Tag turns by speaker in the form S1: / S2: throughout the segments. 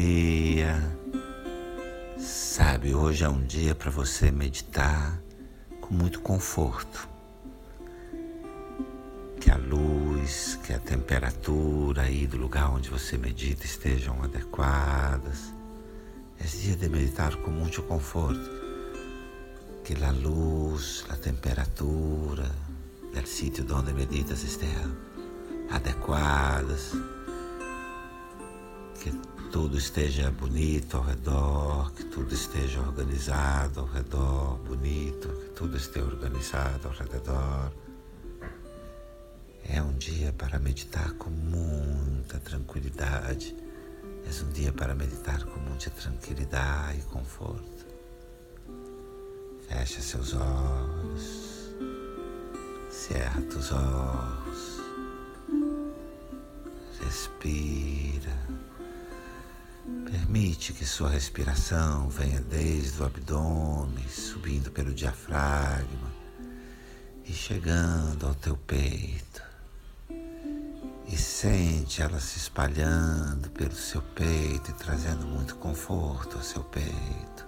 S1: dia. Sabe, hoje é um dia para você meditar com muito conforto. Que a luz, que a temperatura aí do lugar onde você medita estejam adequadas. É dia de meditar com muito conforto. Que a luz, a temperatura do sítio onde meditas estejam adequadas que tudo esteja bonito ao redor, que tudo esteja organizado ao redor, bonito, que tudo esteja organizado ao redor. É um dia para meditar com muita tranquilidade. É um dia para meditar com muita tranquilidade e conforto. Fecha seus olhos, cerra os olhos, respira. Permite que sua respiração venha desde o abdômen, subindo pelo diafragma e chegando ao teu peito. E sente ela se espalhando pelo seu peito e trazendo muito conforto ao seu peito.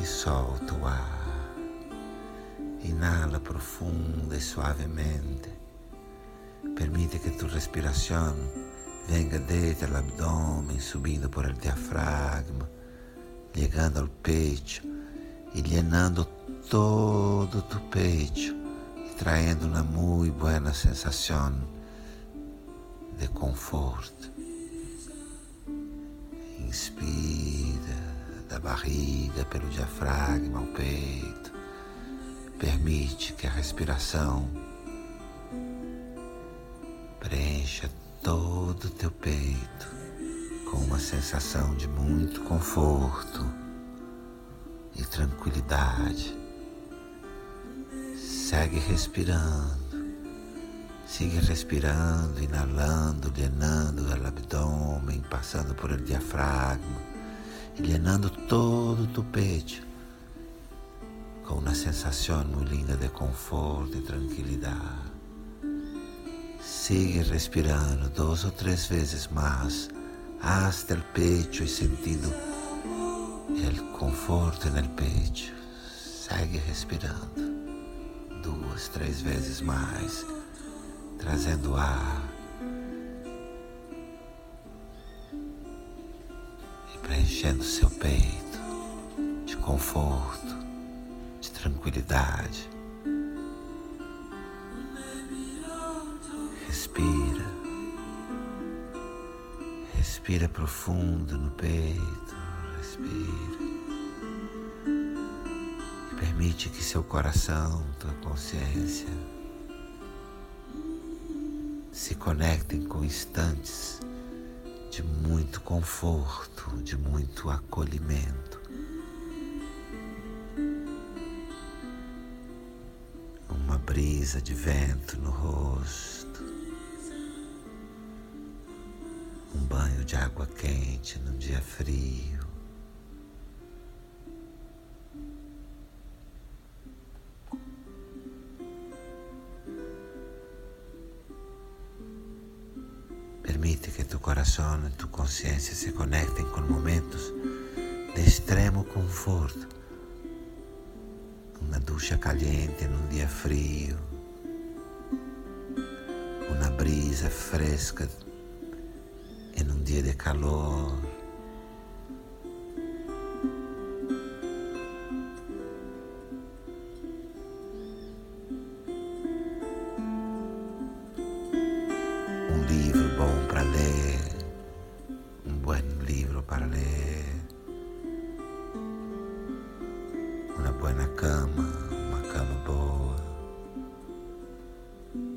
S1: E solta o ar. Inala profunda e suavemente. Permite que tu respiração venga desde o abdômen, subindo por el diafragma, chegando ao peito e llenando todo tu peito traindo uma muito boa sensação de conforto. Inspira da barriga pelo diafragma ao peito. Permite que a respiração preencha todo o teu peito com uma sensação de muito conforto e tranquilidade. Segue respirando, siga respirando, inalando, llenando o abdômen, passando por el diafragma llenando todo o teu peito com uma sensação muito linda de conforto e tranquilidade. Sigue respirando dos ou três vezes mais hasta el pecho e sentindo o conforto no pecho. Segue respirando duas, três vezes mais, trazendo ar e preenchendo seu peito de conforto, de tranquilidade. Respira profundo no peito. Respira. E permite que seu coração, tua consciência se conectem com instantes de muito conforto, de muito acolhimento. Uma brisa de vento no rosto. Um banho de água quente num dia frio. Permite que tu coração e tu consciência se conectem com momentos de extremo conforto. Uma ducha caliente num dia frio, uma brisa fresca em um dia de calor. Um livro bom para ler, um bom livro para ler, uma boa cama, uma cama boa.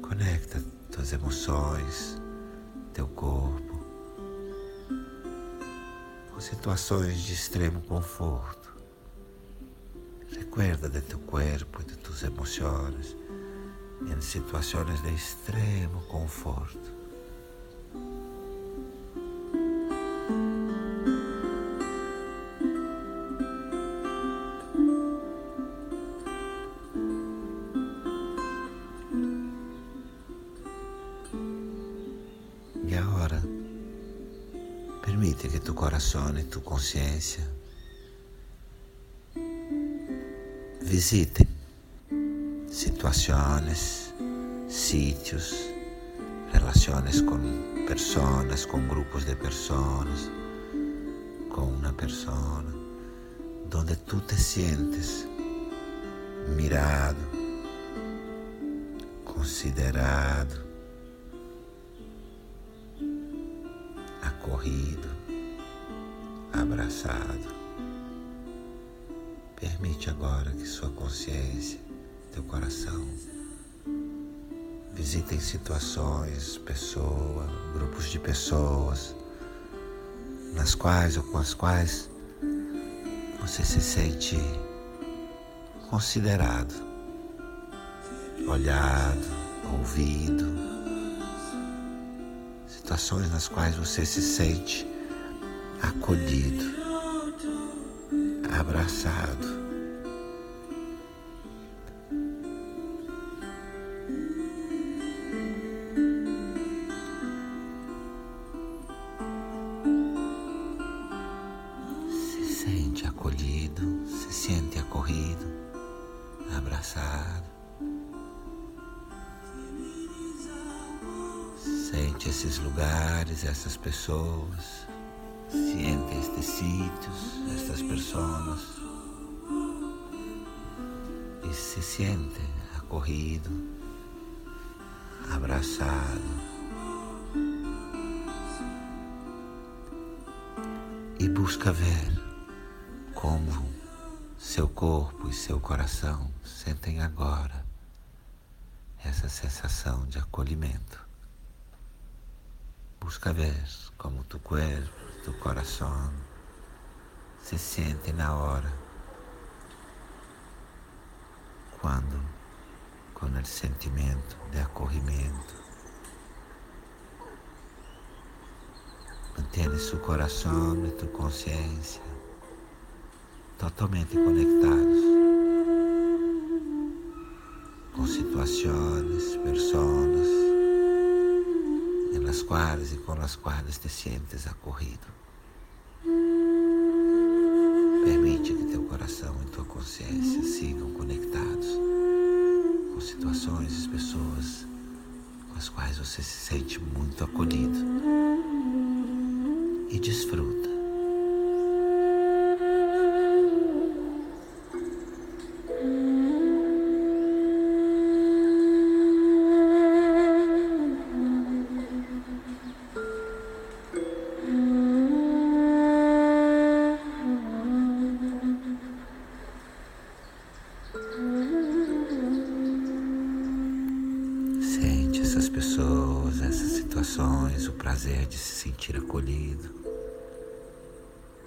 S1: Conecta tuas emoções, situações de extremo conforto. Recuerda de teu corpo e de tus emoções em situações de extremo conforto. Coração e tu consciência. Visitem situações, sítios, relações com pessoas, com grupos de pessoas, com uma pessoa, onde tu te sientes mirado, considerado, acorrido, abraçado. Permite agora que sua consciência, teu coração, visitem situações, pessoas, grupos de pessoas, nas quais ou com as quais você se sente considerado, olhado, ouvido, situações nas quais você se sente acolhido, abraçado. Se sente acolhido, se sente acorrido, abraçado. Sente esses lugares, essas pessoas. Siente estes sítios, estas pessoas. E se siente acorrido, abraçado. E busca ver como seu corpo e seu coração sentem agora essa sensação de acolhimento. Busca ver como tu corpo, tu coração. Se sente na hora. Quando com o sentimento de acolhimento mantém seu coração e tu consciência totalmente conectados com situações, pessoas nas quais e com as quais te sientes acorrido. Permite que teu coração e tua consciência sigam conectados com situações e pessoas com as quais você se sente muito acolhido e desfruta. Prazer de se sentir acolhido.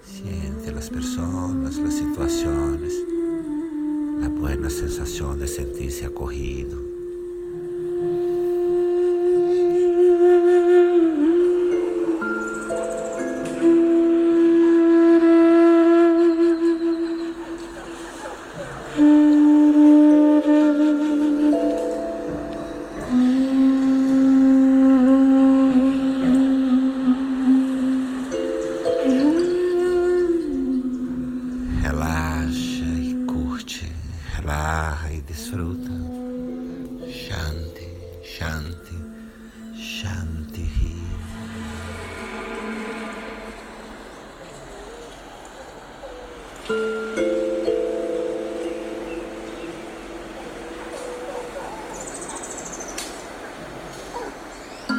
S1: Siente as pessoas, as situações, a boa sensação de sentir-se acolhido. Shanti, Shanti.